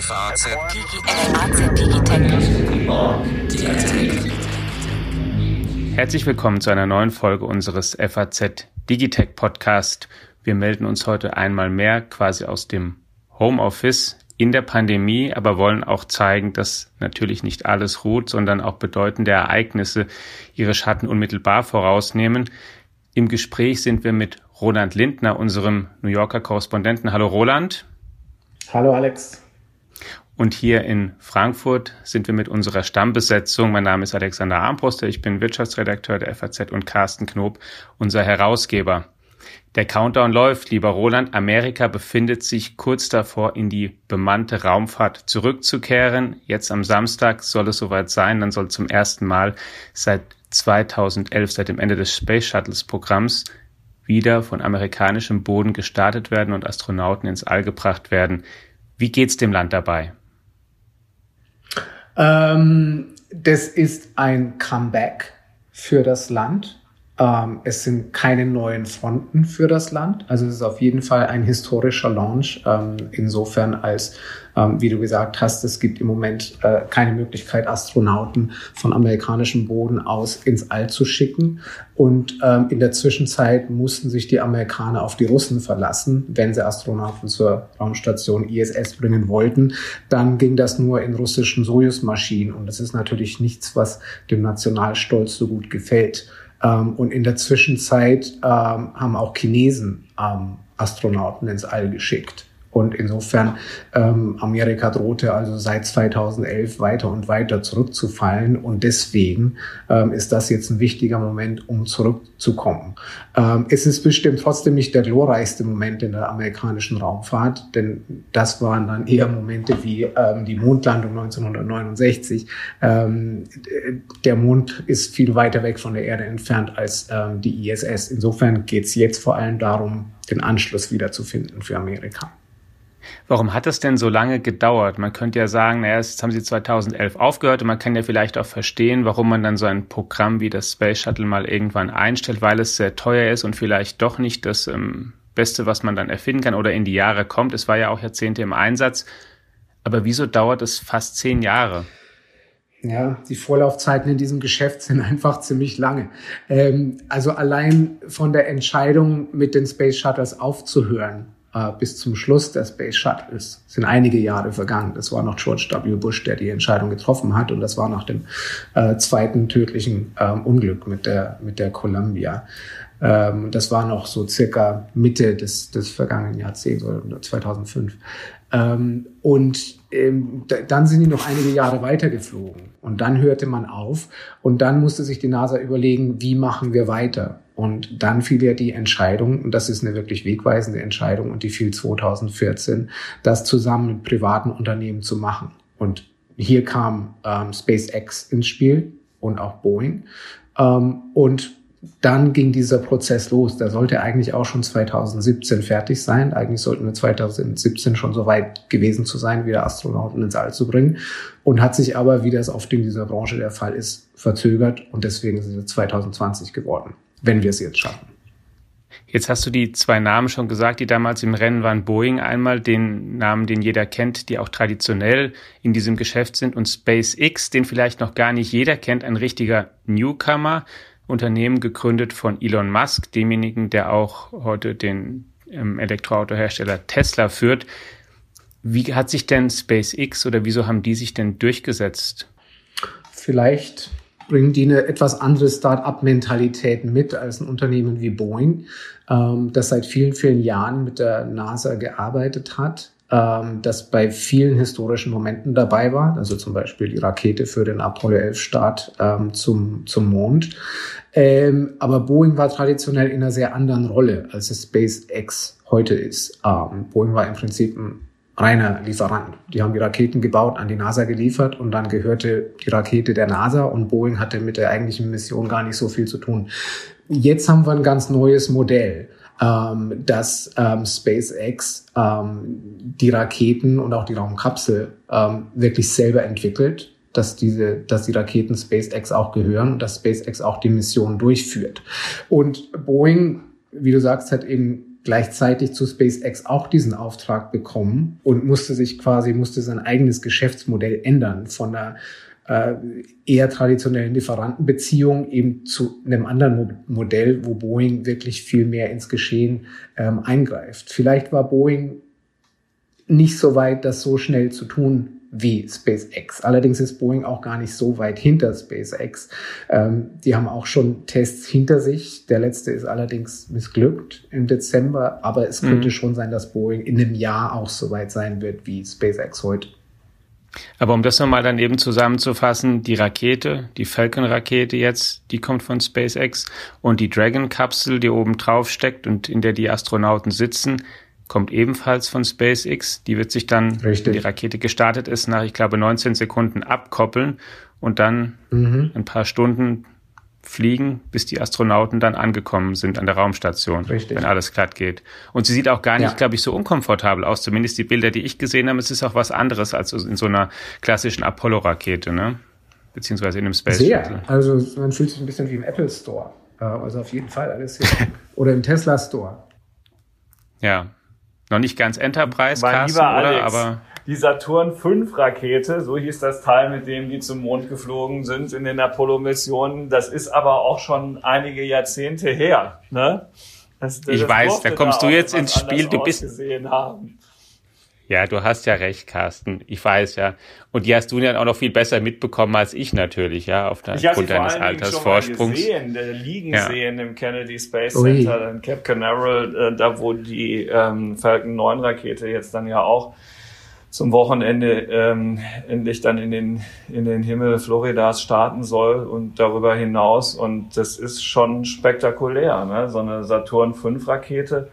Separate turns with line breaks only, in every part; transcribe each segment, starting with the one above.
FAZ
Herzlich willkommen zu einer neuen Folge unseres FAZ Digitech Podcast. Wir melden uns heute einmal mehr quasi aus dem Homeoffice in der Pandemie, aber wollen auch zeigen, dass natürlich nicht alles ruht, sondern auch bedeutende Ereignisse ihre Schatten unmittelbar vorausnehmen. Im Gespräch sind wir mit Roland Lindner, unserem New Yorker Korrespondenten. Hallo Roland.
Hallo Alex.
Und hier in Frankfurt sind wir mit unserer Stammbesetzung. Mein Name ist Alexander Armbruster, ich bin Wirtschaftsredakteur der FAZ und Carsten Knob, unser Herausgeber. Der Countdown läuft, lieber Roland. Amerika befindet sich kurz davor, in die bemannte Raumfahrt zurückzukehren. Jetzt am Samstag soll es soweit sein. Dann soll zum ersten Mal seit 2011, seit dem Ende des Space Shuttles Programms, wieder von amerikanischem Boden gestartet werden und Astronauten ins All gebracht werden. Wie geht's dem Land dabei?
Ähm, das ist ein Comeback für das Land. Ähm, es sind keine neuen Fronten für das Land. Also es ist auf jeden Fall ein historischer Launch. Ähm, insofern als, ähm, wie du gesagt hast, es gibt im Moment äh, keine Möglichkeit, Astronauten von amerikanischem Boden aus ins All zu schicken. Und ähm, in der Zwischenzeit mussten sich die Amerikaner auf die Russen verlassen, wenn sie Astronauten zur Raumstation ISS bringen wollten. Dann ging das nur in russischen Sojus-Maschinen. Und das ist natürlich nichts, was dem Nationalstolz so gut gefällt. Ähm, und in der Zwischenzeit ähm, haben auch Chinesen ähm, Astronauten ins All geschickt. Und insofern, ähm, Amerika drohte also seit 2011 weiter und weiter zurückzufallen. Und deswegen ähm, ist das jetzt ein wichtiger Moment, um zurückzukommen. Ähm, es ist bestimmt trotzdem nicht der glorreichste Moment in der amerikanischen Raumfahrt, denn das waren dann eher Momente wie ähm, die Mondlandung 1969. Ähm, der Mond ist viel weiter weg von der Erde entfernt als ähm, die ISS. Insofern geht es jetzt vor allem darum, den Anschluss wiederzufinden für Amerika.
Warum hat das denn so lange gedauert? Man könnte ja sagen, naja, jetzt haben sie 2011 aufgehört und man kann ja vielleicht auch verstehen, warum man dann so ein Programm wie das Space Shuttle mal irgendwann einstellt, weil es sehr teuer ist und vielleicht doch nicht das ähm, Beste, was man dann erfinden kann oder in die Jahre kommt. Es war ja auch Jahrzehnte im Einsatz. Aber wieso dauert es fast zehn Jahre?
Ja, die Vorlaufzeiten in diesem Geschäft sind einfach ziemlich lange. Ähm, also allein von der Entscheidung, mit den Space Shuttles aufzuhören, äh, bis zum Schluss der Space Shuttles sind einige Jahre vergangen. Das war noch George W. Bush, der die Entscheidung getroffen hat und das war nach dem äh, zweiten tödlichen ähm, Unglück mit der, mit der Columbia. Ähm, das war noch so circa Mitte des, des vergangenen Jahrzehnts oder 2005. Ähm, und ähm, dann sind die noch einige Jahre weitergeflogen und dann hörte man auf und dann musste sich die NASA überlegen, wie machen wir weiter? Und dann fiel ja die Entscheidung, und das ist eine wirklich wegweisende Entscheidung, und die fiel 2014, das zusammen mit privaten Unternehmen zu machen. Und hier kam ähm, SpaceX ins Spiel und auch Boeing. Ähm, und dann ging dieser Prozess los. Der sollte eigentlich auch schon 2017 fertig sein. Eigentlich sollten wir 2017 schon so weit gewesen zu sein, wieder Astronauten ins All zu bringen. Und hat sich aber, wie das oft in dieser Branche der Fall ist, verzögert. Und deswegen ist es 2020 geworden wenn wir es jetzt schaffen.
Jetzt hast du die zwei Namen schon gesagt, die damals im Rennen waren. Boeing einmal, den Namen, den jeder kennt, die auch traditionell in diesem Geschäft sind, und SpaceX, den vielleicht noch gar nicht jeder kennt, ein richtiger Newcomer, Unternehmen gegründet von Elon Musk, demjenigen, der auch heute den ähm, Elektroautohersteller Tesla führt. Wie hat sich denn SpaceX oder wieso haben die sich denn durchgesetzt?
Vielleicht bringen die eine etwas andere Start-up-Mentalität mit als ein Unternehmen wie Boeing, ähm, das seit vielen, vielen Jahren mit der NASA gearbeitet hat, ähm, das bei vielen historischen Momenten dabei war, also zum Beispiel die Rakete für den Apollo 11 Start ähm, zum, zum Mond. Ähm, aber Boeing war traditionell in einer sehr anderen Rolle, als es SpaceX heute ist. Ähm, Boeing war im Prinzip ein reiner Lieferant. Die haben die Raketen gebaut, an die NASA geliefert und dann gehörte die Rakete der NASA und Boeing hatte mit der eigentlichen Mission gar nicht so viel zu tun. Jetzt haben wir ein ganz neues Modell, ähm, dass ähm, SpaceX ähm, die Raketen und auch die Raumkapsel ähm, wirklich selber entwickelt dass diese, dass die Raketen SpaceX auch gehören und dass SpaceX auch die Mission durchführt. Und Boeing, wie du sagst, hat eben gleichzeitig zu SpaceX auch diesen Auftrag bekommen und musste sich quasi, musste sein eigenes Geschäftsmodell ändern von der äh, eher traditionellen Lieferantenbeziehung eben zu einem anderen Mo Modell, wo Boeing wirklich viel mehr ins Geschehen ähm, eingreift. Vielleicht war Boeing nicht so weit, das so schnell zu tun wie SpaceX. Allerdings ist Boeing auch gar nicht so weit hinter SpaceX. Ähm, die haben auch schon Tests hinter sich. Der letzte ist allerdings missglückt im Dezember, aber es könnte mhm. schon sein, dass Boeing in einem Jahr auch so weit sein wird wie SpaceX heute.
Aber um das nochmal dann eben zusammenzufassen, die Rakete, die Falcon-Rakete jetzt, die kommt von SpaceX und die Dragon-Kapsel, die oben drauf steckt und in der die Astronauten sitzen, kommt ebenfalls von SpaceX. Die wird sich dann, Richtig. wenn die Rakete gestartet ist, nach, ich glaube, 19 Sekunden abkoppeln und dann mhm. ein paar Stunden fliegen, bis die Astronauten dann angekommen sind an der Raumstation, Richtig. wenn alles glatt geht. Und sie sieht auch gar nicht, ja. glaube ich, so unkomfortabel aus. Zumindest die Bilder, die ich gesehen habe, es ist auch was anderes als in so einer klassischen Apollo-Rakete, ne? Beziehungsweise in einem Space
Sehr. Shuttle. Also man fühlt sich ein bisschen wie im Apple Store. Also auf jeden Fall alles hier. Oder im Tesla Store.
Ja. Noch nicht ganz Enterprise, Carsten, oder?
Alex, aber die Saturn V Rakete, so hieß das Teil, mit dem die zum Mond geflogen sind in den Apollo-Missionen. Das ist aber auch schon einige Jahrzehnte her. Ne?
Das, das ich weiß, da kommst du jetzt ins Spiel. Du bist. Haben. Ja, du hast ja recht, Carsten. Ich weiß ja. Und die hast du dann auch noch viel besser mitbekommen als ich natürlich, ja, auf der,
Grund deines Altersvorsprungs. Ich habe gesehen, liegen ja. sehen im Kennedy Space Center in Cape Canaveral, äh, da wo die ähm, Falcon 9 Rakete jetzt dann ja auch zum Wochenende ähm, endlich dann in den, in den Himmel Floridas starten soll und darüber hinaus. Und das ist schon spektakulär. Ne? So eine Saturn V Rakete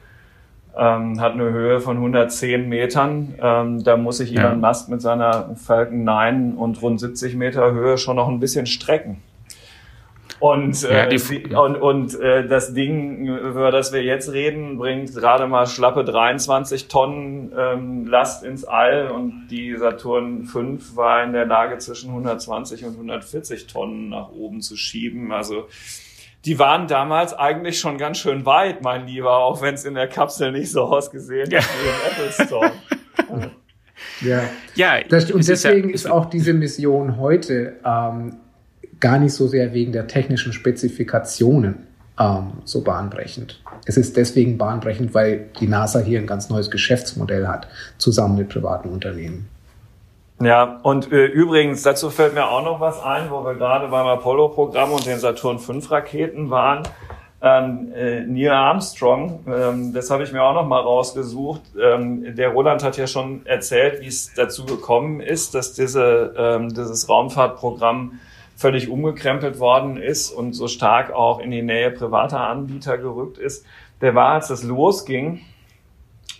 ähm, hat eine Höhe von 110 Metern. Ähm, da muss sich Elon ja. Musk mit seiner Falcon 9 und rund 70 Meter Höhe schon noch ein bisschen strecken. Und, äh, ja, und, und äh, das Ding, über das wir jetzt reden, bringt gerade mal schlappe 23 Tonnen ähm, Last ins All und die Saturn V war in der Lage, zwischen 120 und 140 Tonnen nach oben zu schieben. Also die waren damals eigentlich schon ganz schön weit, mein Lieber, auch wenn es in der Kapsel nicht so ausgesehen hat wie im Apple Store.
Ja, ja das, und deswegen ist, ja, ist, auch diese Mission heute ähm, gar nicht so sehr wegen der technischen Spezifikationen ähm, so bahnbrechend. Es ist deswegen bahnbrechend, weil die NASA hier ein ganz neues Geschäftsmodell hat, zusammen mit privaten Unternehmen.
Ja, und äh, übrigens, dazu fällt mir auch noch was ein, wo wir gerade beim Apollo-Programm und den Saturn V-Raketen waren. Ähm, äh, Neil Armstrong, ähm, das habe ich mir auch noch mal rausgesucht. Ähm, der Roland hat ja schon erzählt, wie es dazu gekommen ist, dass diese, ähm, dieses Raumfahrtprogramm völlig umgekrempelt worden ist und so stark auch in die Nähe privater Anbieter gerückt ist. Der war, als das losging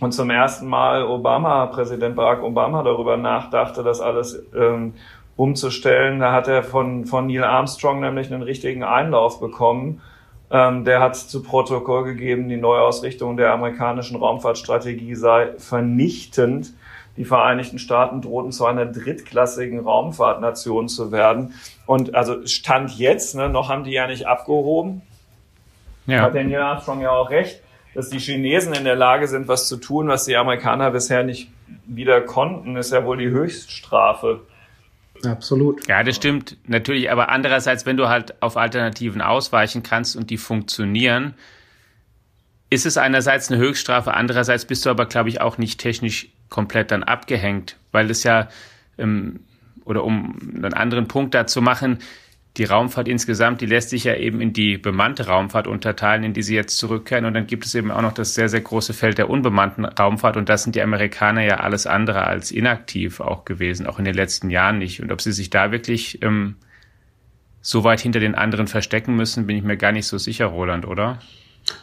und zum ersten Mal Obama, Präsident Barack Obama darüber nachdachte, das alles ähm, umzustellen, da hat er von, von Neil Armstrong nämlich einen richtigen Einlauf bekommen. Ähm, der hat zu Protokoll gegeben, die Neuausrichtung der amerikanischen Raumfahrtstrategie sei vernichtend die Vereinigten Staaten drohten zu einer drittklassigen Raumfahrtnation zu werden. Und also Stand jetzt, ne, noch haben die ja nicht abgehoben. Ja. Hat der Neil Armstrong ja auch recht, dass die Chinesen in der Lage sind, was zu tun, was die Amerikaner bisher nicht wieder konnten, ist ja wohl die Höchststrafe.
Absolut.
Ja, das stimmt natürlich. Aber andererseits, wenn du halt auf Alternativen ausweichen kannst und die funktionieren, ist es einerseits eine Höchststrafe, andererseits bist du aber, glaube ich, auch nicht technisch komplett dann abgehängt, weil es ja, ähm, oder um einen anderen Punkt dazu machen, die Raumfahrt insgesamt, die lässt sich ja eben in die bemannte Raumfahrt unterteilen, in die sie jetzt zurückkehren. Und dann gibt es eben auch noch das sehr, sehr große Feld der unbemannten Raumfahrt. Und das sind die Amerikaner ja alles andere als inaktiv auch gewesen, auch in den letzten Jahren nicht. Und ob sie sich da wirklich ähm, so weit hinter den anderen verstecken müssen, bin ich mir gar nicht so sicher, Roland, oder?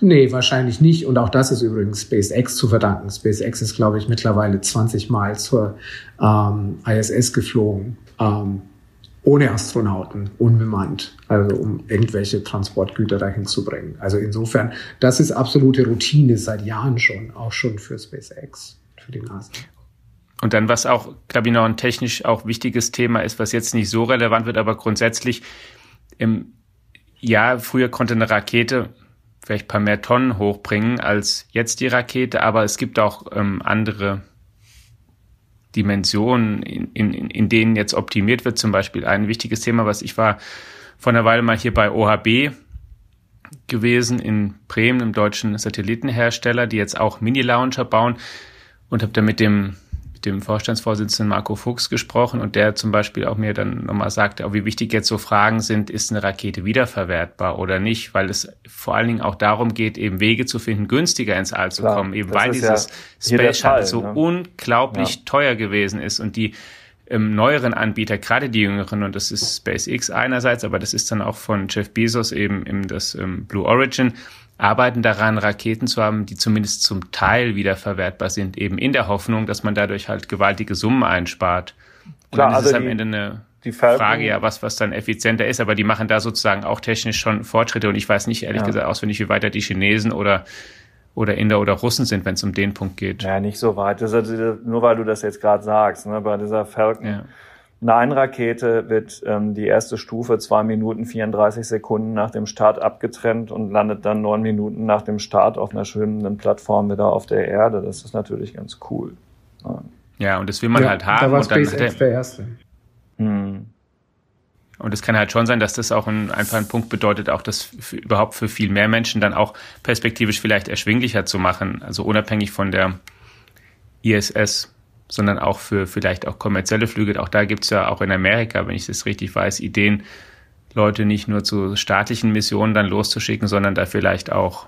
Nee, wahrscheinlich nicht. Und auch das ist übrigens SpaceX zu verdanken. SpaceX ist, glaube ich, mittlerweile 20 Mal zur ähm, ISS geflogen, ähm, ohne Astronauten, unbemannt, also um irgendwelche Transportgüter dahin zu bringen. Also insofern, das ist absolute Routine seit Jahren schon, auch schon für SpaceX, für die NASA.
Und dann, was auch, glaube ich, noch ein technisch auch wichtiges Thema ist, was jetzt nicht so relevant wird, aber grundsätzlich, im, ja, früher konnte eine Rakete vielleicht ein paar mehr Tonnen hochbringen als jetzt die Rakete, aber es gibt auch ähm, andere Dimensionen, in, in, in denen jetzt optimiert wird. Zum Beispiel ein wichtiges Thema, was ich war vor einer Weile mal hier bei OHB gewesen in Bremen, einem deutschen Satellitenhersteller, die jetzt auch Mini-Launcher bauen und habe da mit dem mit dem Vorstandsvorsitzenden Marco Fuchs gesprochen und der zum Beispiel auch mir dann nochmal sagte, auch wie wichtig jetzt so Fragen sind, ist eine Rakete wiederverwertbar oder nicht, weil es vor allen Dingen auch darum geht, eben Wege zu finden, günstiger ins All zu Klar, kommen, eben weil dieses ja Space Shuttle so ne? unglaublich ja. teuer gewesen ist und die ähm, neueren Anbieter, gerade die jüngeren, und das ist SpaceX einerseits, aber das ist dann auch von Jeff Bezos eben, eben das ähm, Blue Origin, arbeiten daran, Raketen zu haben, die zumindest zum Teil wiederverwertbar sind, eben in der Hoffnung, dass man dadurch halt gewaltige Summen einspart. Und Klar, dann ist also es am die, Ende eine Frage, ja, was, was dann effizienter ist, aber die machen da sozusagen auch technisch schon Fortschritte und ich weiß nicht ehrlich ja. gesagt auswendig, wie weiter die Chinesen oder oder Inder oder Russen sind, wenn es um den Punkt geht.
Ja, nicht so weit. Das ist, nur weil du das jetzt gerade sagst, ne, bei dieser Falcon ja. 9-Rakete wird ähm, die erste Stufe zwei Minuten 34 Sekunden nach dem Start abgetrennt und landet dann neun Minuten nach dem Start auf einer schwimmenden Plattform wieder auf der Erde. Das ist natürlich ganz cool.
Ja, ja und das will man ja, halt haben.
Da war SpaceX der erste.
Hm. Und es kann halt schon sein, dass das auch ein, einfach ein Punkt bedeutet, auch das für, überhaupt für viel mehr Menschen dann auch perspektivisch vielleicht erschwinglicher zu machen. Also unabhängig von der ISS sondern auch für vielleicht auch kommerzielle Flüge. Auch da gibt es ja auch in Amerika, wenn ich das richtig weiß, Ideen, Leute nicht nur zu staatlichen Missionen dann loszuschicken, sondern da vielleicht auch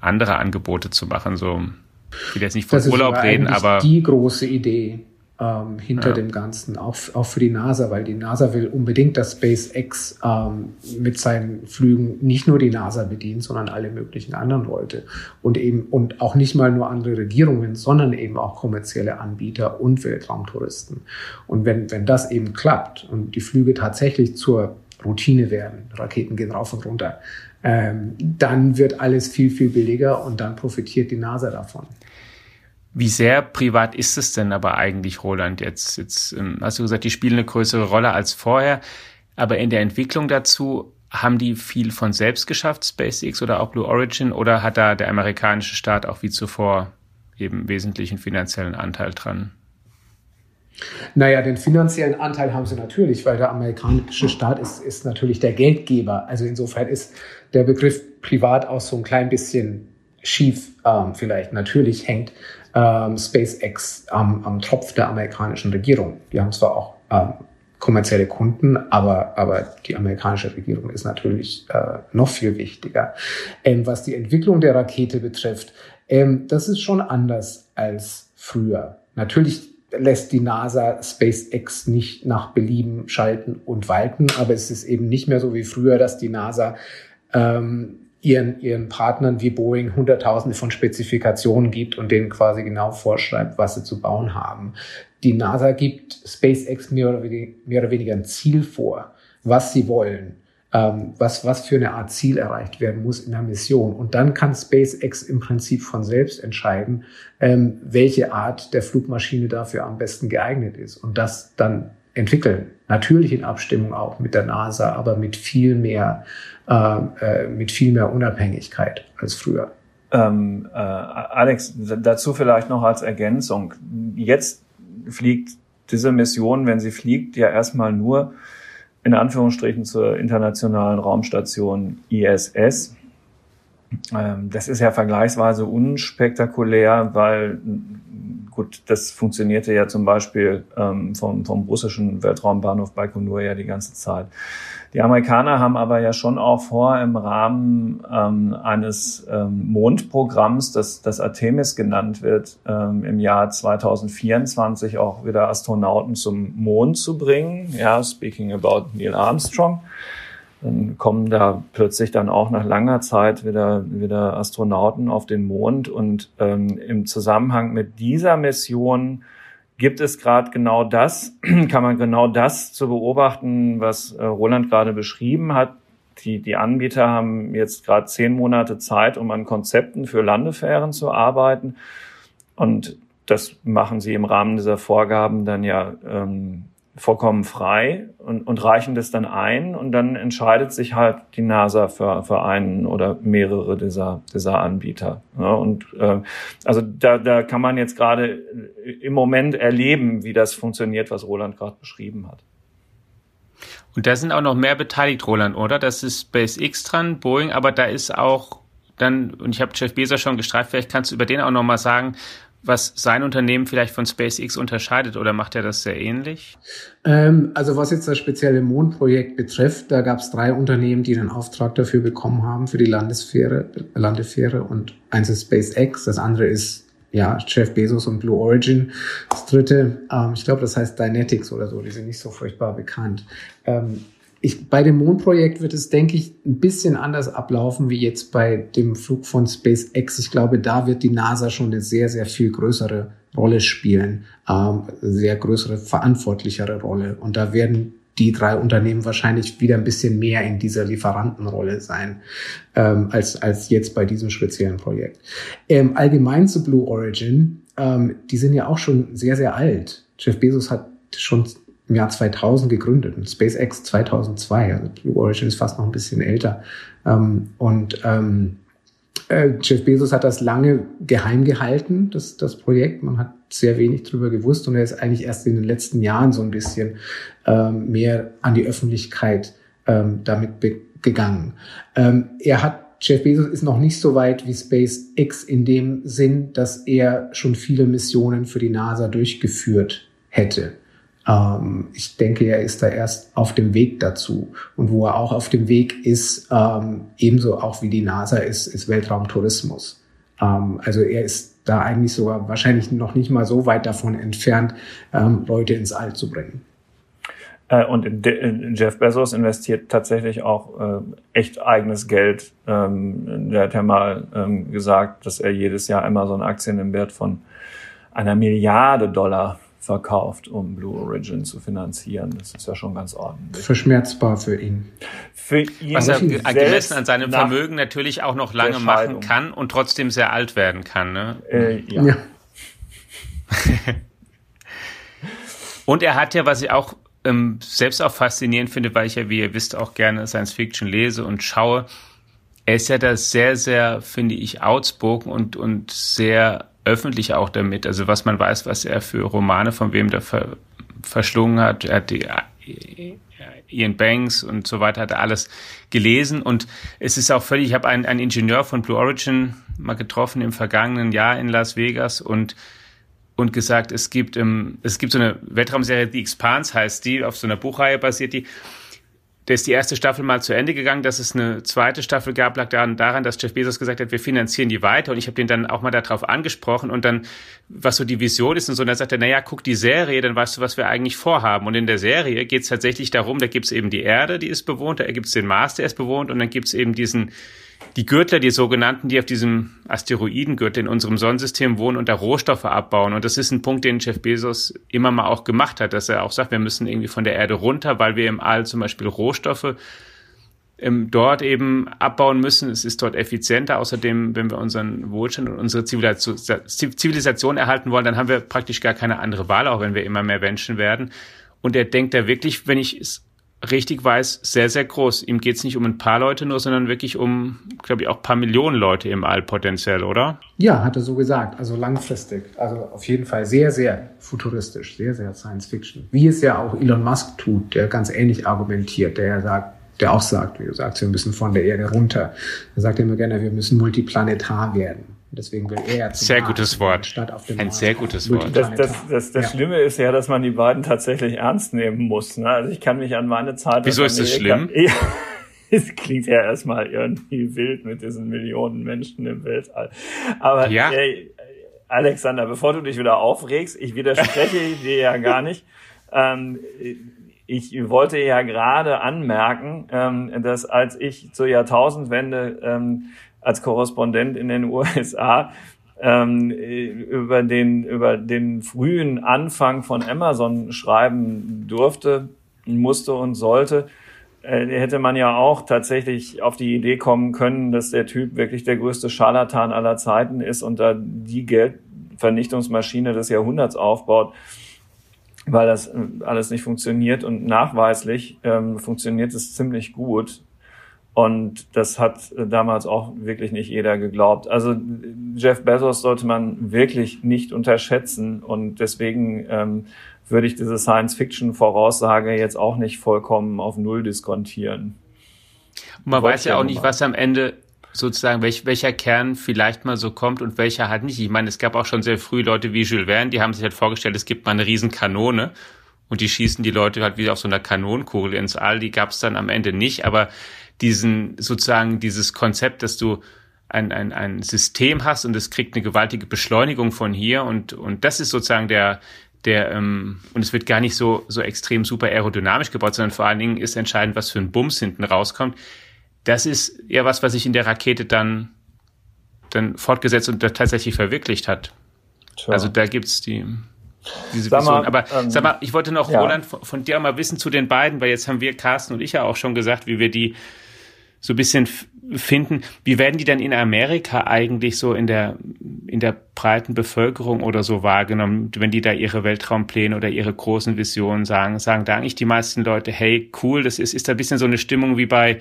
andere Angebote zu machen. So, ich will jetzt nicht von Urlaub reden, aber.
Die große Idee ähm, hinter ja. dem Ganzen, auch, auch für die NASA, weil die NASA will unbedingt, dass SpaceX ähm, mit seinen Flügen nicht nur die NASA bedient, sondern alle möglichen anderen Leute und eben und auch nicht mal nur andere Regierungen, sondern eben auch kommerzielle Anbieter und Weltraumtouristen. Und wenn, wenn das eben klappt und die Flüge tatsächlich zur Routine werden, Raketen gehen rauf und runter, ähm, dann wird alles viel, viel billiger und dann profitiert die NASA davon.
Wie sehr privat ist es denn aber eigentlich, Roland? Jetzt, jetzt ähm, hast du gesagt, die spielen eine größere Rolle als vorher. Aber in der Entwicklung dazu haben die viel von selbst geschafft, SpaceX oder auch Blue Origin, oder hat da der amerikanische Staat auch wie zuvor eben wesentlichen finanziellen Anteil dran?
Naja, den finanziellen Anteil haben sie natürlich, weil der amerikanische Staat ist, ist natürlich der Geldgeber. Also insofern ist der Begriff privat auch so ein klein bisschen schief ähm, vielleicht. Natürlich hängt ähm, SpaceX am, am Tropf der amerikanischen Regierung. Die haben zwar auch ähm, kommerzielle Kunden, aber, aber die amerikanische Regierung ist natürlich äh, noch viel wichtiger. Ähm, was die Entwicklung der Rakete betrifft, ähm, das ist schon anders als früher. Natürlich lässt die NASA SpaceX nicht nach Belieben schalten und walten, aber es ist eben nicht mehr so wie früher, dass die NASA ähm, ihren, ihren Partnern wie Boeing Hunderttausende von Spezifikationen gibt und denen quasi genau vorschreibt, was sie zu bauen haben. Die NASA gibt SpaceX mehr oder weniger, mehr oder weniger ein Ziel vor, was sie wollen, ähm, was, was für eine Art Ziel erreicht werden muss in der Mission. Und dann kann SpaceX im Prinzip von selbst entscheiden, ähm, welche Art der Flugmaschine dafür am besten geeignet ist und das dann entwickeln. Natürlich in Abstimmung auch mit der NASA, aber mit viel mehr äh, äh, mit viel mehr Unabhängigkeit als früher.
Ähm, äh, Alex, dazu vielleicht noch als Ergänzung. Jetzt fliegt diese Mission, wenn sie fliegt, ja erstmal nur in Anführungsstrichen zur internationalen Raumstation ISS. Ähm, das ist ja vergleichsweise unspektakulär, weil gut, das funktionierte ja zum Beispiel ähm, vom, vom russischen Weltraumbahnhof Baikonur ja die ganze Zeit. Die Amerikaner haben aber ja schon auch vor, im Rahmen ähm, eines ähm, Mondprogramms, das, das Artemis genannt wird, ähm, im Jahr 2024 auch wieder Astronauten zum Mond zu bringen. Ja, speaking about Neil Armstrong. Dann kommen da plötzlich dann auch nach langer Zeit wieder, wieder Astronauten auf den Mond. Und ähm, im Zusammenhang mit dieser Mission gibt es gerade genau das, kann man genau das zu beobachten, was äh, Roland gerade beschrieben hat. Die, die Anbieter haben jetzt gerade zehn Monate Zeit, um an Konzepten für Landefähren zu arbeiten. Und das machen sie im Rahmen dieser Vorgaben dann ja ähm, vollkommen frei und, und reichen das dann ein und dann entscheidet sich halt die NASA für, für einen oder mehrere dieser, dieser Anbieter. Ja, und äh, also da, da kann man jetzt gerade im Moment erleben, wie das funktioniert, was Roland gerade beschrieben hat.
Und da sind auch noch mehr beteiligt, Roland, oder? Das ist SpaceX dran, Boeing, aber da ist auch dann, und ich habe Jeff Bezos schon gestreift, vielleicht kannst du über den auch noch mal sagen, was sein Unternehmen vielleicht von SpaceX unterscheidet oder macht er das sehr ähnlich?
Ähm, also was jetzt das spezielle Mondprojekt betrifft, da gab es drei Unternehmen, die den Auftrag dafür bekommen haben für die Landesfähre, Landefähre und eins ist SpaceX, das andere ist ja Jeff Bezos und Blue Origin. Das dritte, ähm, ich glaube, das heißt Dynetics oder so, die sind nicht so furchtbar bekannt. Ähm, ich, bei dem Mondprojekt wird es, denke ich, ein bisschen anders ablaufen wie jetzt bei dem Flug von SpaceX. Ich glaube, da wird die NASA schon eine sehr, sehr viel größere Rolle spielen, ähm, sehr größere, verantwortlichere Rolle. Und da werden die drei Unternehmen wahrscheinlich wieder ein bisschen mehr in dieser Lieferantenrolle sein, ähm, als, als jetzt bei diesem speziellen Projekt. Ähm, allgemein zu Blue Origin, ähm, die sind ja auch schon sehr, sehr alt. Jeff Bezos hat schon im Jahr 2000 gegründet und SpaceX 2002. Also Blue Origin ist fast noch ein bisschen älter. Ähm, und ähm, äh, Jeff Bezos hat das lange geheim gehalten, das, das Projekt. Man hat sehr wenig drüber gewusst und er ist eigentlich erst in den letzten Jahren so ein bisschen ähm, mehr an die Öffentlichkeit ähm, damit gegangen. Ähm, er hat Jeff Bezos ist noch nicht so weit wie SpaceX in dem Sinn, dass er schon viele Missionen für die NASA durchgeführt hätte. Ähm, ich denke, er ist da erst auf dem Weg dazu. Und wo er auch auf dem Weg ist, ähm, ebenso auch wie die NASA, ist, ist Weltraumtourismus. Ähm, also er ist da eigentlich sogar wahrscheinlich noch nicht mal so weit davon entfernt, ähm, Leute ins All zu bringen.
Äh, und Jeff Bezos investiert tatsächlich auch äh, echt eigenes Geld. Ähm, der hat ja mal ähm, gesagt, dass er jedes Jahr Amazon-Aktien im Wert von einer Milliarde Dollar verkauft, um Blue Origin zu finanzieren. Das ist ja schon ganz ordentlich.
Verschmerzbar für ihn.
Für ihn Was er gemessen an seinem Vermögen natürlich auch noch lange machen kann und trotzdem sehr alt werden kann. Ne? Äh, ja. ja. und er hat ja, was ich auch ähm, selbst auch faszinierend finde, weil ich ja, wie ihr wisst, auch gerne Science Fiction lese und schaue, er ist ja da sehr, sehr, finde ich, outspoken und, und sehr öffentlich auch damit. Also was man weiß, was er für Romane von wem da ver verschlungen hat. Er hat die äh, Ian Banks und so weiter hat er alles gelesen und es ist auch völlig, ich habe einen, einen Ingenieur von Blue Origin mal getroffen im vergangenen Jahr in Las Vegas und und gesagt, es gibt ähm, es gibt so eine Weltraumserie, die Expanse heißt die, auf so einer Buchreihe basiert die da ist die erste Staffel mal zu Ende gegangen. Dass es eine zweite Staffel gab, lag daran, daran dass Jeff Bezos gesagt hat, wir finanzieren die weiter. Und ich habe den dann auch mal darauf angesprochen und dann, was so die Vision ist und so. Und dann sagt er, naja, guck die Serie, dann weißt du, was wir eigentlich vorhaben. Und in der Serie geht es tatsächlich darum, da gibt es eben die Erde, die ist bewohnt, da gibt es den Mars, der ist bewohnt und dann gibt es eben diesen die Gürtler, die sogenannten, die auf diesem Asteroidengürtel in unserem Sonnensystem wohnen und da Rohstoffe abbauen. Und das ist ein Punkt, den Jeff Bezos immer mal auch gemacht hat, dass er auch sagt, wir müssen irgendwie von der Erde runter, weil wir im All zum Beispiel Rohstoffe ähm, dort eben abbauen müssen. Es ist dort effizienter. Außerdem, wenn wir unseren Wohlstand und unsere Zivilisation erhalten wollen, dann haben wir praktisch gar keine andere Wahl, auch wenn wir immer mehr Menschen werden. Und er denkt da wirklich, wenn ich es richtig weiß, sehr, sehr groß. Ihm geht es nicht um ein paar Leute nur, sondern wirklich um, glaube ich, auch ein paar Millionen Leute im All potenziell, oder?
Ja, hat er so gesagt. Also langfristig. Also auf jeden Fall sehr, sehr futuristisch, sehr, sehr Science Fiction. Wie es ja auch Elon Musk tut, der ganz ähnlich argumentiert, der ja sagt, der auch sagt, wie du sagst, wir müssen von der Erde runter. Er sagt immer gerne, wir müssen multiplanetar werden. Deswegen will er ja
Sehr Mars, gutes Wort.
Statt auf dem
Ein
Mars
sehr gutes Wort.
Das, das, das, das ja. Schlimme ist ja, dass man die beiden tatsächlich ernst nehmen muss. Ne? Also ich kann mich an meine Zeit.
Wieso ist das schlimm? Ja,
es klingt ja erstmal irgendwie wild mit diesen Millionen Menschen im Weltall. Aber ja. Ey, Alexander, bevor du dich wieder aufregst, ich widerspreche dir ja gar nicht. Ähm, ich wollte ja gerade anmerken, ähm, dass als ich zur Jahrtausendwende ähm, als Korrespondent in den USA ähm, über den über den frühen Anfang von Amazon schreiben durfte, musste und sollte, äh, hätte man ja auch tatsächlich auf die Idee kommen können, dass der Typ wirklich der größte Scharlatan aller Zeiten ist und da die Geldvernichtungsmaschine des Jahrhunderts aufbaut. weil das äh, alles nicht funktioniert und nachweislich ähm, funktioniert es ziemlich gut. Und das hat damals auch wirklich nicht jeder geglaubt. Also Jeff Bezos sollte man wirklich nicht unterschätzen und deswegen ähm, würde ich diese Science-Fiction-Voraussage jetzt auch nicht vollkommen auf Null diskontieren.
Und man weiß ja auch nicht, was am Ende sozusagen, welch, welcher Kern vielleicht mal so kommt und welcher halt nicht. Ich meine, es gab auch schon sehr früh Leute wie Jules Verne, die haben sich halt vorgestellt, es gibt mal eine Riesenkanone und die schießen die Leute halt wieder auf so einer Kanonenkugel ins All. Die gab es dann am Ende nicht, aber diesen sozusagen dieses Konzept, dass du ein, ein, ein System hast und es kriegt eine gewaltige Beschleunigung von hier und, und das ist sozusagen der, der, ähm, und es wird gar nicht so, so extrem super aerodynamisch gebaut, sondern vor allen Dingen ist entscheidend, was für ein Bums hinten rauskommt. Das ist ja was, was sich in der Rakete dann, dann fortgesetzt und tatsächlich verwirklicht hat. Tja. Also da gibt's die, diese sag Vision. Mal, Aber ähm, sag mal, ich wollte noch, ja. Roland, von, von, dir mal wissen zu den beiden, weil jetzt haben wir, Carsten und ich ja auch schon gesagt, wie wir die so ein bisschen finden. Wie werden die denn in Amerika eigentlich so in der, in der breiten Bevölkerung oder so wahrgenommen, wenn die da ihre Weltraumpläne oder ihre großen Visionen sagen? Sagen da eigentlich die meisten Leute, hey, cool, das ist, ist da ein bisschen so eine Stimmung wie bei,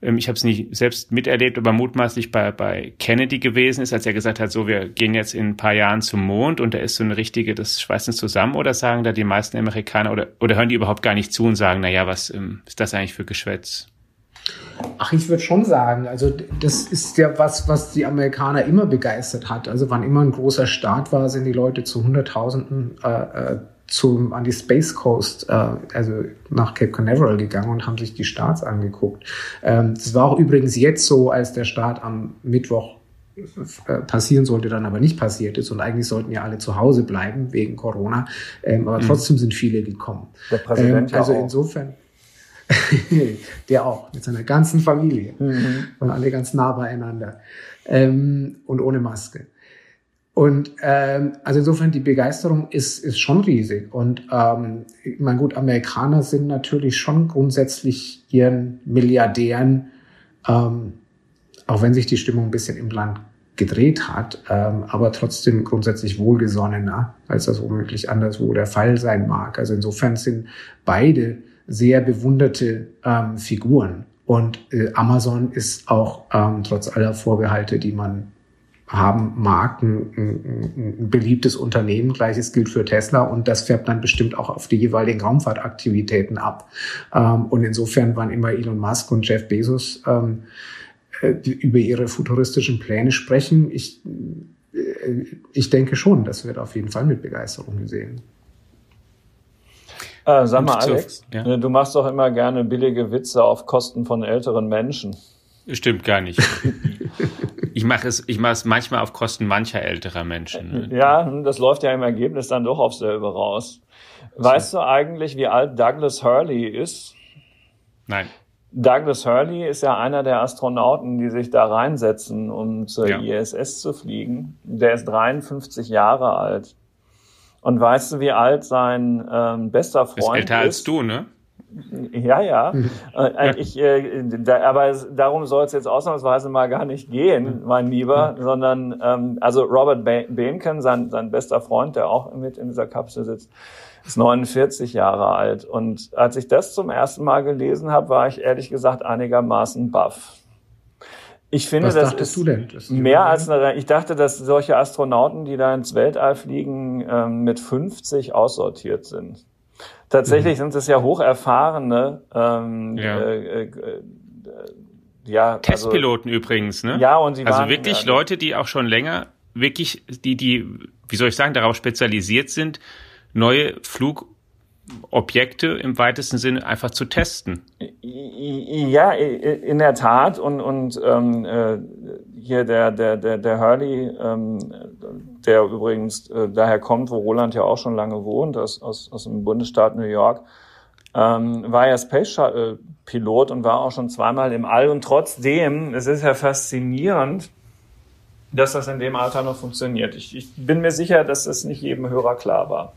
ähm, ich habe es nicht selbst miterlebt, aber mutmaßlich bei, bei Kennedy gewesen ist, als er gesagt hat, so, wir gehen jetzt in ein paar Jahren zum Mond und da ist so eine richtige, das schweißt uns zusammen oder sagen da die meisten Amerikaner oder, oder hören die überhaupt gar nicht zu und sagen, na ja, was ähm, ist das eigentlich für Geschwätz?
Ach, ich würde schon sagen, also das ist ja was, was die Amerikaner immer begeistert hat. Also wann immer ein großer Staat war, sind die Leute zu Hunderttausenden äh, äh, zum, an die Space Coast, äh, also nach Cape Canaveral gegangen und haben sich die Starts angeguckt. Ähm, das war auch übrigens jetzt so, als der Start am Mittwoch äh, passieren sollte, dann aber nicht passiert ist. Und eigentlich sollten ja alle zu Hause bleiben wegen Corona. Ähm, aber mhm. trotzdem sind viele gekommen.
Der Präsident ähm,
also ja insofern. der auch, mit seiner ganzen Familie. Mhm. Und alle ganz nah beieinander. Ähm, und ohne Maske. Und ähm, also insofern die Begeisterung ist, ist schon riesig. Und ähm, ich meine, gut, Amerikaner sind natürlich schon grundsätzlich ihren Milliardären, ähm, auch wenn sich die Stimmung ein bisschen im Land gedreht hat, ähm, aber trotzdem grundsätzlich wohlgesonnener, als das womöglich anderswo der Fall sein mag. Also insofern sind beide sehr bewunderte ähm, Figuren. Und äh, Amazon ist auch ähm, trotz aller Vorbehalte, die man haben mag, ein, ein, ein beliebtes Unternehmen. Gleiches gilt für Tesla und das färbt dann bestimmt auch auf die jeweiligen Raumfahrtaktivitäten ab. Ähm, und insofern waren immer Elon Musk und Jeff Bezos ähm, äh, über ihre futuristischen Pläne sprechen. Ich, äh, ich denke schon, das wird auf jeden Fall mit Begeisterung gesehen.
Äh, sag mal, Alex, ja. Ne, du machst doch immer gerne billige Witze auf Kosten von älteren Menschen.
Stimmt gar nicht. ich mache es, ich mache es manchmal auf Kosten mancher älterer Menschen.
Ne? Ja, das läuft ja im Ergebnis dann doch auf selber raus. Weißt du eigentlich, wie alt Douglas Hurley ist?
Nein.
Douglas Hurley ist ja einer der Astronauten, die sich da reinsetzen, um zur ja. ISS zu fliegen. Der ist 53 Jahre alt. Und weißt du, wie alt sein ähm, bester Freund ist?
Älter ist? als du, ne?
Ja, ja. äh, ich, äh, da, aber darum soll es jetzt ausnahmsweise mal gar nicht gehen, mein Lieber, sondern ähm, also Robert Behnken, sein, sein bester Freund, der auch mit in dieser Kapsel sitzt, ist 49 Jahre alt. Und als ich das zum ersten Mal gelesen habe, war ich ehrlich gesagt einigermaßen baff. Ich finde, Was das ist das mehr als eine, ich dachte, dass solche Astronauten, die da ins Weltall fliegen, ähm, mit 50 aussortiert sind. Tatsächlich mhm. sind es ja hocherfahrene ähm, ja. Äh, äh,
ja, also Testpiloten also, übrigens, ne?
Ja, und sie
also
waren,
wirklich ja, Leute, die auch schon länger wirklich die die wie soll ich sagen, darauf spezialisiert sind, neue Flug Objekte im weitesten Sinne einfach zu testen.
Ja, in der Tat. Und, und ähm, äh, hier der, der, der, der Hurley, ähm, der übrigens äh, daher kommt, wo Roland ja auch schon lange wohnt, aus, aus, aus dem Bundesstaat New York, ähm, war ja Space Shuttle Pilot und war auch schon zweimal im All. Und trotzdem, es ist ja faszinierend, dass das in dem Alter noch funktioniert. Ich, ich bin mir sicher, dass das nicht jedem Hörer klar war.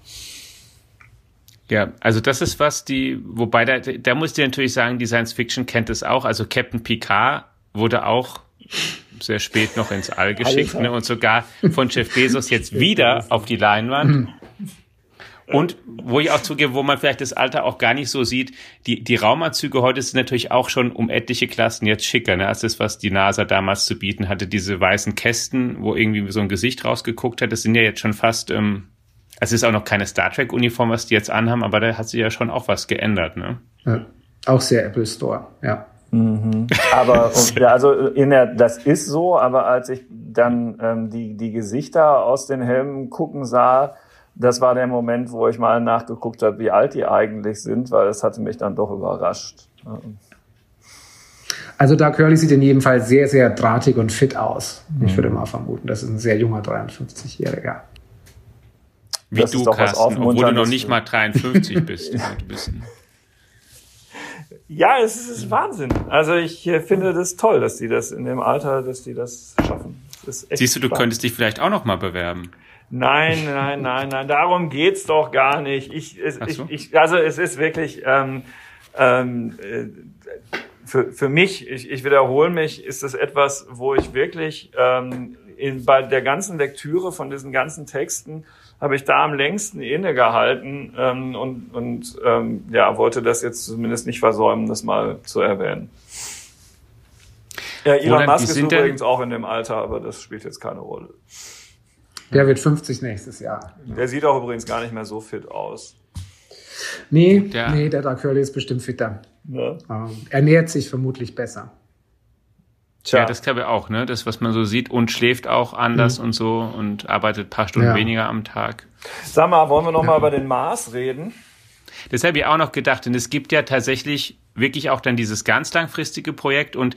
Ja, also das ist was, die, wobei da, da muss ich dir natürlich sagen, die Science Fiction kennt es auch. Also Captain Picard wurde auch sehr spät noch ins All geschickt ne, und sogar von Jeff Bezos jetzt wieder auf die Leinwand. Und wo ich auch zugebe, wo man vielleicht das Alter auch gar nicht so sieht, die, die Raumanzüge heute sind natürlich auch schon um etliche Klassen jetzt schicker, ne, als das, was die NASA damals zu bieten hatte. Diese weißen Kästen, wo irgendwie so ein Gesicht rausgeguckt hat, das sind ja jetzt schon fast, ähm, es ist auch noch keine Star Trek-Uniform, was die jetzt anhaben, aber da hat sich ja schon auch was geändert, ne?
Ja, auch sehr Apple Store, ja.
Mhm. Aber ja, also in der, das ist so, aber als ich dann ähm, die, die Gesichter aus den Helmen gucken sah, das war der Moment, wo ich mal nachgeguckt habe, wie alt die eigentlich sind, weil es hatte mich dann doch überrascht.
Also da Curly sieht in jedem Fall sehr, sehr drahtig und fit aus. Ich mhm. würde mal vermuten, das ist ein sehr junger 53-Jähriger.
Wie das du, Carsten, obwohl du noch nicht mal 53 bist. du bist
ja, es ist, es ist Wahnsinn. Also ich äh, finde das toll, dass die das in dem Alter, dass die das schaffen. Das
Siehst du, du spannend. könntest dich vielleicht auch noch mal bewerben.
Nein, nein, nein, nein, darum geht's doch gar nicht. Ich, es, so. ich, ich, also es ist wirklich ähm, ähm, äh, für, für mich, ich, ich wiederhole mich, ist es etwas, wo ich wirklich ähm, in, bei der ganzen Lektüre von diesen ganzen Texten habe ich da am längsten innegehalten ähm, und, und ähm, ja, wollte das jetzt zumindest nicht versäumen, das mal zu erwähnen. Ja, Elon Roland, Musk ist übrigens auch in dem Alter, aber das spielt jetzt keine Rolle.
Der wird 50 nächstes Jahr.
Der sieht auch übrigens gar nicht mehr so fit aus.
Nee, der, nee, der Dark Curly ist bestimmt fitter. Ne? Ähm, er nähert sich vermutlich besser.
Tja. Ja, das glaube ich auch, ne? Das, was man so sieht und schläft auch anders mhm. und so und arbeitet paar Stunden ja. weniger am Tag.
Sag mal, wollen wir noch ja. mal über den Mars reden?
Das habe ich auch noch gedacht, denn es gibt ja tatsächlich wirklich auch dann dieses ganz langfristige Projekt und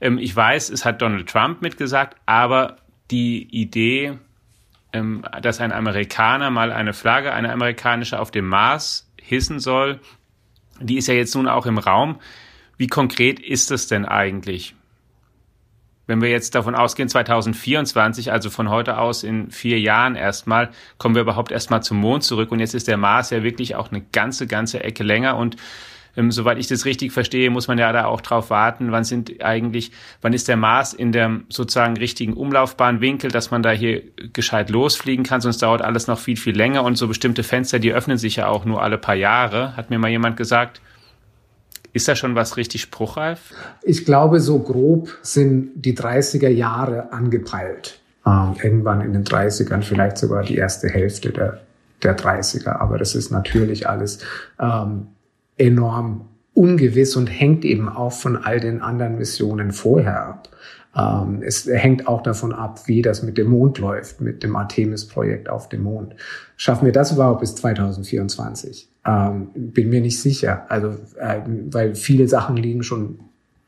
ähm, ich weiß, es hat Donald Trump mitgesagt, aber die Idee, ähm, dass ein Amerikaner mal eine Flagge, eine amerikanische auf dem Mars hissen soll, die ist ja jetzt nun auch im Raum. Wie konkret ist das denn eigentlich? Wenn wir jetzt davon ausgehen, 2024, also von heute aus in vier Jahren erstmal, kommen wir überhaupt erstmal zum Mond zurück. Und jetzt ist der Mars ja wirklich auch eine ganze, ganze Ecke länger. Und ähm, soweit ich das richtig verstehe, muss man ja da auch drauf warten, wann sind eigentlich, wann ist der Mars in dem sozusagen richtigen Umlaufbahnwinkel, dass man da hier gescheit losfliegen kann, sonst dauert alles noch viel, viel länger und so bestimmte Fenster, die öffnen sich ja auch nur alle paar Jahre, hat mir mal jemand gesagt. Ist da schon was richtig spruchreif?
Ich glaube, so grob sind die 30er Jahre angepeilt. Ähm, irgendwann in den 30ern, vielleicht sogar die erste Hälfte der, der 30er. Aber das ist natürlich alles ähm, enorm ungewiss und hängt eben auch von all den anderen Missionen vorher ab. Ähm, es hängt auch davon ab, wie das mit dem Mond läuft, mit dem Artemis-Projekt auf dem Mond. Schaffen wir das überhaupt bis 2024? Ähm, bin mir nicht sicher. Also, äh, weil viele Sachen liegen schon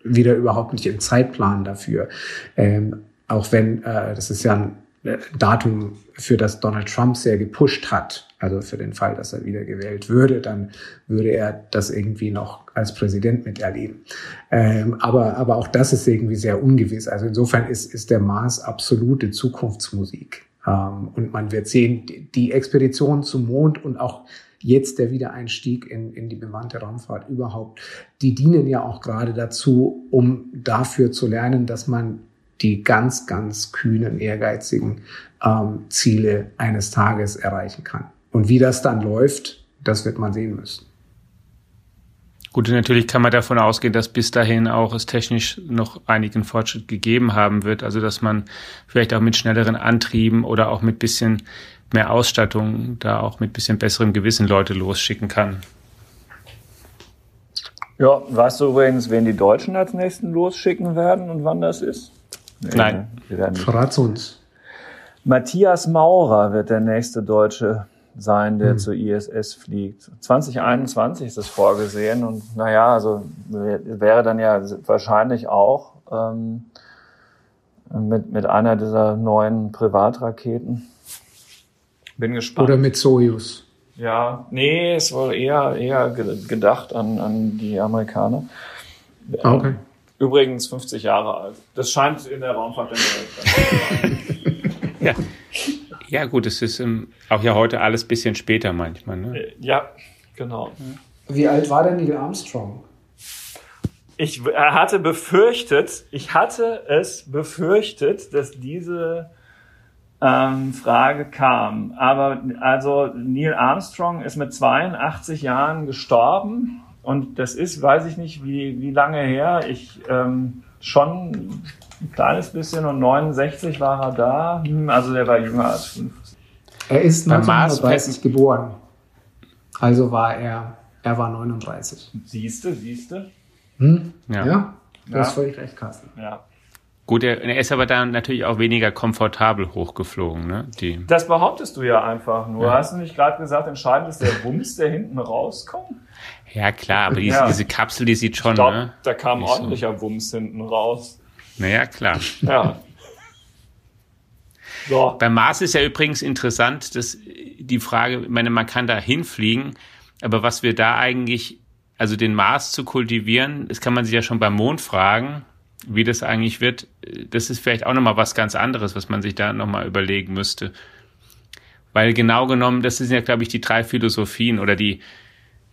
wieder überhaupt nicht im Zeitplan dafür. Ähm, auch wenn, äh, das ist ja ein äh, Datum, für das Donald Trump sehr gepusht hat. Also für den Fall, dass er wieder gewählt würde, dann würde er das irgendwie noch als Präsident miterleben. Ähm, aber, aber auch das ist irgendwie sehr ungewiss. Also insofern ist, ist der Mars absolute Zukunftsmusik. Ähm, und man wird sehen, die Expedition zum Mond und auch jetzt der Wiedereinstieg in, in die bemannte Raumfahrt überhaupt, die dienen ja auch gerade dazu, um dafür zu lernen, dass man die ganz, ganz kühnen, ehrgeizigen ähm, Ziele eines Tages erreichen kann. Und wie das dann läuft, das wird man sehen müssen.
Gut, natürlich kann man davon ausgehen, dass bis dahin auch es technisch noch einigen Fortschritt gegeben haben wird. Also, dass man vielleicht auch mit schnelleren Antrieben oder auch mit bisschen mehr Ausstattung da auch mit bisschen besserem Gewissen Leute losschicken kann.
Ja, weißt du übrigens, wen die Deutschen als nächsten losschicken werden und wann das ist?
Nee, Nein.
Verrat's uns.
Matthias Maurer wird der nächste Deutsche sein, der hm. zur ISS fliegt. 2021 ist das vorgesehen und naja, also wäre dann ja wahrscheinlich auch ähm, mit, mit einer dieser neuen Privatraketen. Bin gespannt.
Oder mit Soyuz.
Ja, nee, ist wohl eher, eher gedacht an, an die Amerikaner.
Ah, okay.
Übrigens 50 Jahre alt. Das scheint in der Raumfahrt
ja. Ja, gut, es ist ähm, auch ja heute alles bisschen später manchmal. Ne?
Äh, ja, genau.
Wie alt war denn Neil Armstrong?
Ich hatte befürchtet, ich hatte es befürchtet, dass diese ähm, Frage kam. Aber also Neil Armstrong ist mit 82 Jahren gestorben und das ist, weiß ich nicht, wie, wie lange her. Ich ähm, schon ein kleines bisschen und 69 war er da. Hm, also der war jünger als 50.
Er ist 1930 geboren. Also war er, er war 39.
Siehste, siehste.
Hm? Ja. ja, du ja. hast völlig recht, Carsten.
Ja.
Gut, er, er, ist aber dann natürlich auch weniger komfortabel hochgeflogen. Ne? Die
das behauptest du ja einfach nur. Ja. Hast du nicht gerade gesagt, entscheidend ist der Wumms, der hinten rauskommt?
Ja, klar, aber diese, ja. diese Kapsel, die sieht schon. Ich glaub, ne?
Da kam nicht ordentlicher so. Wumms hinten raus.
Naja, klar.
Ja.
So. Beim Mars ist ja übrigens interessant, dass die Frage, ich meine, man kann da hinfliegen, aber was wir da eigentlich, also den Mars zu kultivieren, das kann man sich ja schon beim Mond fragen wie das eigentlich wird, das ist vielleicht auch nochmal was ganz anderes, was man sich da nochmal überlegen müsste. Weil genau genommen, das sind ja, glaube ich, die drei Philosophien oder die,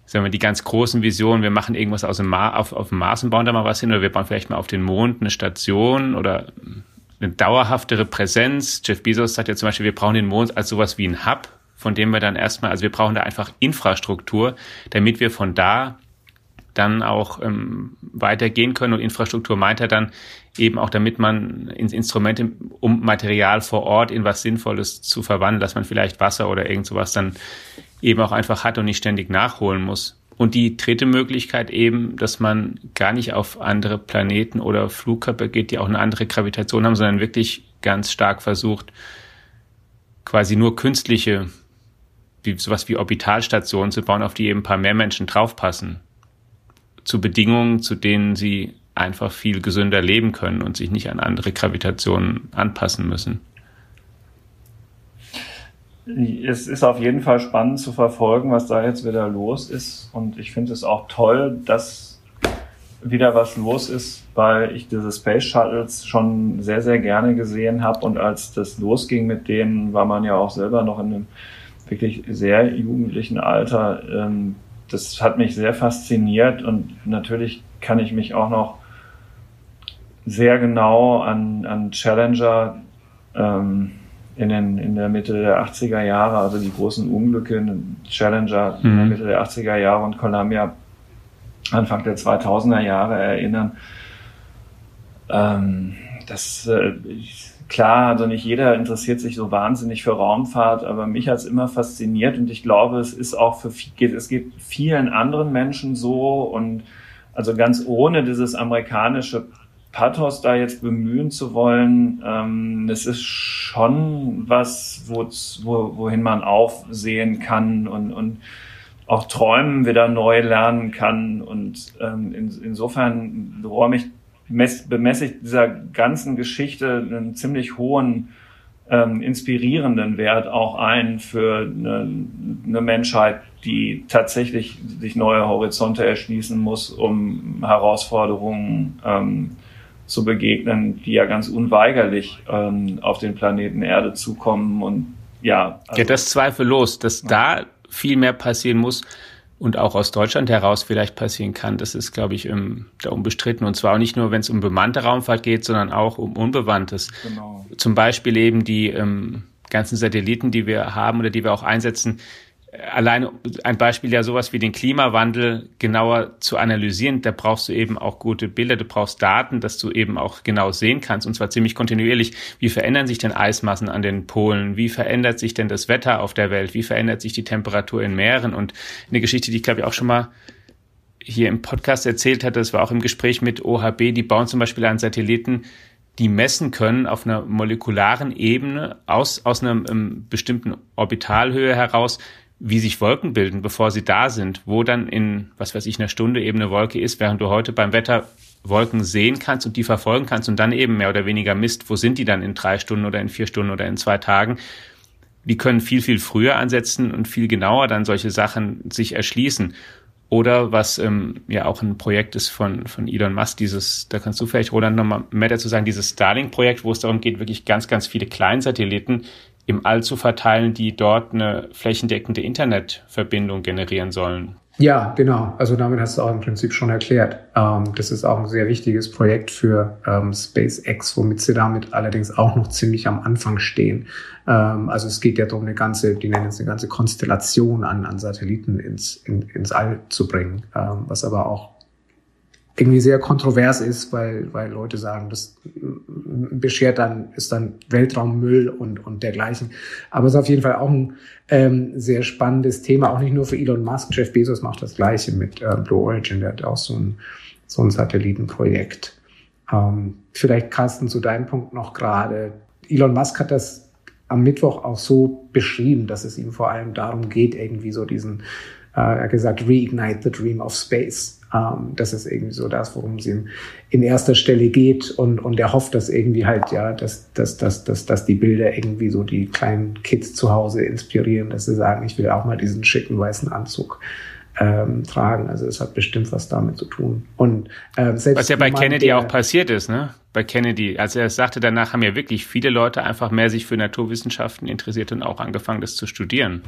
sagen wir, die ganz großen Visionen. Wir machen irgendwas aus dem Mar auf, auf dem Mars und bauen da mal was hin oder wir bauen vielleicht mal auf den Mond eine Station oder eine dauerhaftere Präsenz. Jeff Bezos sagt ja zum Beispiel, wir brauchen den Mond als sowas wie ein Hub, von dem wir dann erstmal, also wir brauchen da einfach Infrastruktur, damit wir von da dann auch ähm, weitergehen können. Und Infrastruktur meint er dann eben auch, damit man ins Instrumente, um Material vor Ort in was Sinnvolles zu verwandeln, dass man vielleicht Wasser oder irgend sowas dann eben auch einfach hat und nicht ständig nachholen muss. Und die dritte Möglichkeit eben, dass man gar nicht auf andere Planeten oder Flugkörper geht, die auch eine andere Gravitation haben, sondern wirklich ganz stark versucht, quasi nur künstliche, wie, sowas wie Orbitalstationen zu bauen, auf die eben ein paar mehr Menschen draufpassen zu Bedingungen, zu denen sie einfach viel gesünder leben können und sich nicht an andere Gravitationen anpassen müssen.
Es ist auf jeden Fall spannend zu verfolgen, was da jetzt wieder los ist. Und ich finde es auch toll, dass wieder was los ist, weil ich diese Space Shuttles schon sehr, sehr gerne gesehen habe. Und als das losging mit denen, war man ja auch selber noch in einem wirklich sehr jugendlichen Alter. Ähm, das hat mich sehr fasziniert und natürlich kann ich mich auch noch sehr genau an, an Challenger ähm, in, den, in der Mitte der 80er Jahre, also die großen Unglücke, Challenger mhm. in der mhm. Mitte der 80er Jahre und Columbia Anfang der 2000er Jahre erinnern. Ähm, das, äh, klar, also nicht jeder interessiert sich so wahnsinnig für Raumfahrt, aber mich hat es immer fasziniert und ich glaube, es ist auch für geht, es geht vielen anderen Menschen so und also ganz ohne dieses amerikanische Pathos da jetzt bemühen zu wollen, ähm, es ist schon was, wo, wo, wohin man aufsehen kann und, und auch Träumen wieder neu lernen kann. Und ähm, in, insofern räume ich bemesse ich dieser ganzen Geschichte einen ziemlich hohen ähm, inspirierenden Wert auch ein für eine, eine Menschheit, die tatsächlich sich neue Horizonte erschließen muss, um Herausforderungen ähm, zu begegnen, die ja ganz unweigerlich ähm, auf den Planeten Erde zukommen und ja.
Also, ja, das zweifellos, dass ja. da viel mehr passieren muss und auch aus Deutschland heraus vielleicht passieren kann. Das ist, glaube ich, um, da unbestritten. Und zwar auch nicht nur, wenn es um bemannte Raumfahrt geht, sondern auch um unbewandtes. Genau. Zum Beispiel eben die ähm, ganzen Satelliten, die wir haben oder die wir auch einsetzen, alleine ein Beispiel ja sowas wie den Klimawandel genauer zu analysieren, da brauchst du eben auch gute Bilder, du brauchst Daten, dass du eben auch genau sehen kannst und zwar ziemlich kontinuierlich. Wie verändern sich denn Eismassen an den Polen? Wie verändert sich denn das Wetter auf der Welt? Wie verändert sich die Temperatur in Meeren? Und eine Geschichte, die ich glaube ich auch schon mal hier im Podcast erzählt hatte, das war auch im Gespräch mit OHB, die bauen zum Beispiel einen Satelliten, die messen können auf einer molekularen Ebene aus, aus einer ähm, bestimmten Orbitalhöhe heraus, wie sich Wolken bilden, bevor sie da sind, wo dann in, was weiß ich, einer Stunde eben eine Wolke ist, während du heute beim Wetter Wolken sehen kannst und die verfolgen kannst und dann eben mehr oder weniger misst, wo sind die dann in drei Stunden oder in vier Stunden oder in zwei Tagen. Die können viel, viel früher ansetzen und viel genauer dann solche Sachen sich erschließen. Oder was ähm, ja auch ein Projekt ist von, von Elon Musk, dieses, da kannst du vielleicht, Roland, nochmal mehr dazu sagen, dieses Starlink-Projekt, wo es darum geht, wirklich ganz, ganz viele Kleinsatelliten im All zu verteilen, die dort eine flächendeckende Internetverbindung generieren sollen.
Ja, genau. Also damit hast du auch im Prinzip schon erklärt. Ähm, das ist auch ein sehr wichtiges Projekt für ähm, SpaceX, womit sie damit allerdings auch noch ziemlich am Anfang stehen. Ähm, also es geht ja darum, eine ganze, die nennen es eine ganze Konstellation an, an Satelliten ins, in, ins All zu bringen, ähm, was aber auch irgendwie sehr kontrovers ist, weil, weil Leute sagen, das beschert dann, ist dann Weltraummüll und, und dergleichen. Aber es ist auf jeden Fall auch ein ähm, sehr spannendes Thema, auch nicht nur für Elon Musk. Jeff Bezos macht das Gleiche mit äh, Blue Origin, der hat auch so ein, so ein Satellitenprojekt. Ähm, vielleicht, Carsten, zu deinem Punkt noch gerade. Elon Musk hat das am Mittwoch auch so beschrieben, dass es ihm vor allem darum geht, irgendwie so diesen, äh, er hat gesagt, reignite the dream of space ähm, das ist irgendwie so das, worum es ihm in erster Stelle geht und, und er hofft, dass irgendwie halt, ja, dass, dass, dass, dass, dass die Bilder irgendwie so die kleinen Kids zu Hause inspirieren, dass sie sagen, ich will auch mal diesen schicken weißen Anzug ähm, tragen. Also es hat bestimmt was damit zu tun. Und
ähm, selbst was ja bei Kennedy auch passiert ist, ne? Bei Kennedy, als er es sagte, danach haben ja wirklich viele Leute einfach mehr sich für Naturwissenschaften interessiert und auch angefangen, das zu studieren.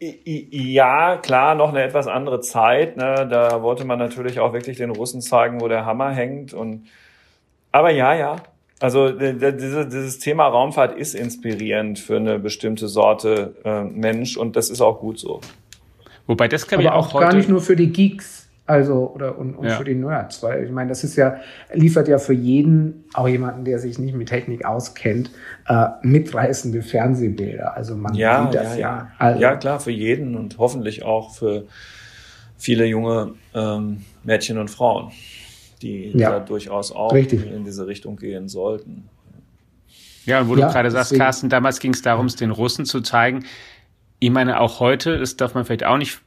Ja, klar, noch eine etwas andere Zeit. Ne? Da wollte man natürlich auch wirklich den Russen zeigen, wo der Hammer hängt. Und aber ja, ja. Also diese, dieses Thema Raumfahrt ist inspirierend für eine bestimmte Sorte äh, Mensch und das ist auch gut so.
Wobei das kann aber auch, auch gar nicht nur für die Geeks. Also, oder und, und ja. für die Nerds, weil ich meine, das ist ja, liefert ja für jeden, auch jemanden, der sich nicht mit Technik auskennt, äh, mitreißende Fernsehbilder. Also man
ja, sieht das ja. Ja. Also, ja, klar, für jeden und hoffentlich auch für viele junge ähm, Mädchen und Frauen, die ja, da durchaus auch richtig. in diese Richtung gehen sollten.
Ja, und wo ja, du gerade sagst, Carsten, damals ging es darum, es den Russen zu zeigen. Ich meine, auch heute, das darf man vielleicht auch nicht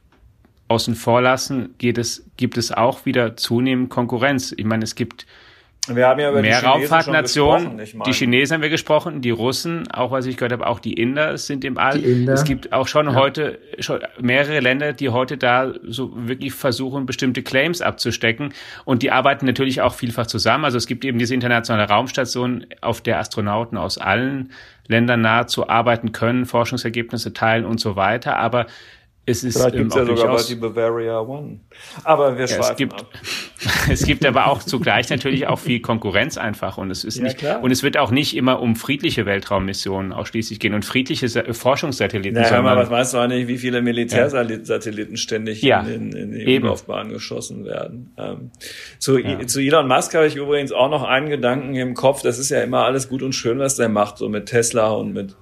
außen vor lassen, geht es, gibt es auch wieder zunehmend Konkurrenz. Ich meine, es gibt wir haben ja über mehr Raumfahrtnationen. Die Chinesen haben wir gesprochen, die Russen, auch was ich gehört habe, auch die Inder sind im All. Es gibt auch schon ja. heute schon mehrere Länder, die heute da so wirklich versuchen, bestimmte Claims abzustecken. Und die arbeiten natürlich auch vielfach zusammen. Also es gibt eben diese internationale Raumstation, auf der Astronauten aus allen Ländern nahezu arbeiten können, Forschungsergebnisse teilen und so weiter. Aber es ist
Vielleicht gibt es ja sogar bald die Bavaria One. Aber wir ja,
es gibt, ab. es gibt aber auch zugleich natürlich auch viel Konkurrenz einfach und es ist ja, nicht klar. und es wird auch nicht immer um friedliche Weltraummissionen ausschließlich gehen und friedliche Forschungssatelliten.
Naja, hör mal, was weißt du eigentlich, wie viele Militärsatelliten ständig ja, in, in, in die Umlaufbahn geschossen werden? Ähm, zu, ja. zu Elon Musk habe ich übrigens auch noch einen Gedanken im Kopf. Das ist ja immer alles gut und schön, was der macht, so mit Tesla und mit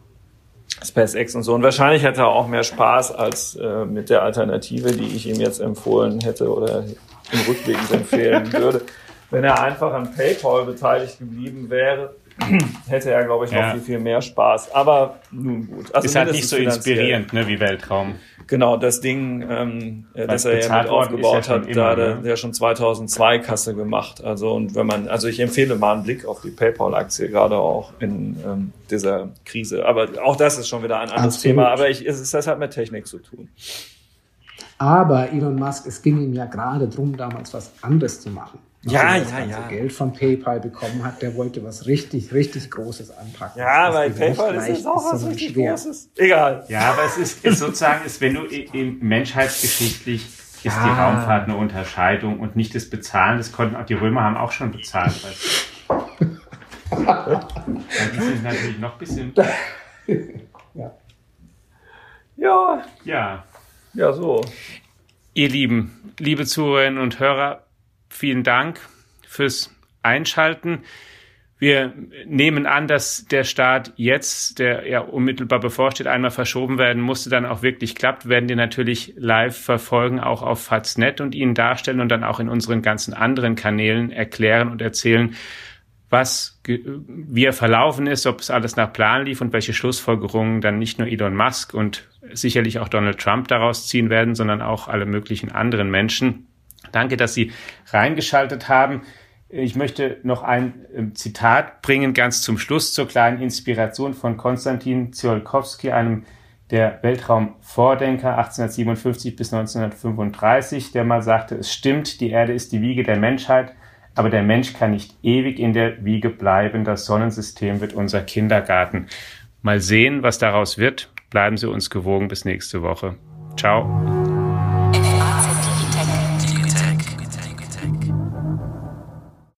SpaceX und so. Und wahrscheinlich hätte er auch mehr Spaß als äh, mit der Alternative, die ich ihm jetzt empfohlen hätte oder im Rückblick empfehlen würde. Wenn er einfach an PayPal beteiligt geblieben wäre, hätte er, glaube ich, noch ja. viel, viel mehr Spaß. Aber nun gut.
Also ist halt nicht so inspirierend ne, wie Weltraum.
Genau, das Ding, ähm, das er ja mit aufgebaut ja hat, da hat er ne? ja schon 2002 Kasse gemacht. Also und wenn man, also ich empfehle mal einen Blick auf die PayPal-Aktie, gerade auch in ähm, dieser Krise. Aber auch das ist schon wieder ein anderes Absolut. Thema. Aber ich, es ist, das hat mit Technik zu tun.
Aber Elon Musk, es ging ihm ja gerade darum, damals was anderes zu machen.
Ja, ja, ja.
Geld von PayPal bekommen hat, der wollte was richtig, richtig Großes anpacken.
Ja, weil PayPal ist auch was richtig schwer. Großes. Egal.
Ja, aber es ist, ist sozusagen, ist, wenn du in menschheitsgeschichtlich ist ja. die Raumfahrt eine Unterscheidung und nicht das Bezahlen. Das konnten auch die Römer haben auch schon bezahlt. die sind natürlich noch ein bisschen.
Ja. Ja.
Ja.
Ja, so.
Ihr Lieben, liebe Zuhörerinnen und Hörer, vielen Dank fürs Einschalten. Wir nehmen an, dass der Start jetzt, der ja unmittelbar bevorsteht, einmal verschoben werden musste, dann auch wirklich klappt, werden wir natürlich live verfolgen, auch auf Faznet und Ihnen darstellen und dann auch in unseren ganzen anderen Kanälen erklären und erzählen, was, wie er verlaufen ist, ob es alles nach Plan lief und welche Schlussfolgerungen dann nicht nur Elon Musk und sicherlich auch Donald Trump daraus ziehen werden, sondern auch alle möglichen anderen Menschen. Danke, dass Sie reingeschaltet haben. Ich möchte noch ein ähm, Zitat bringen, ganz zum Schluss zur kleinen Inspiration von Konstantin Tsiolkovsky, einem der Weltraumvordenker 1857 bis 1935, der mal sagte, es stimmt, die Erde ist die Wiege der Menschheit, aber der Mensch kann nicht ewig in der Wiege bleiben, das Sonnensystem wird unser Kindergarten. Mal sehen, was daraus wird. Bleiben Sie uns gewogen bis nächste Woche. Ciao.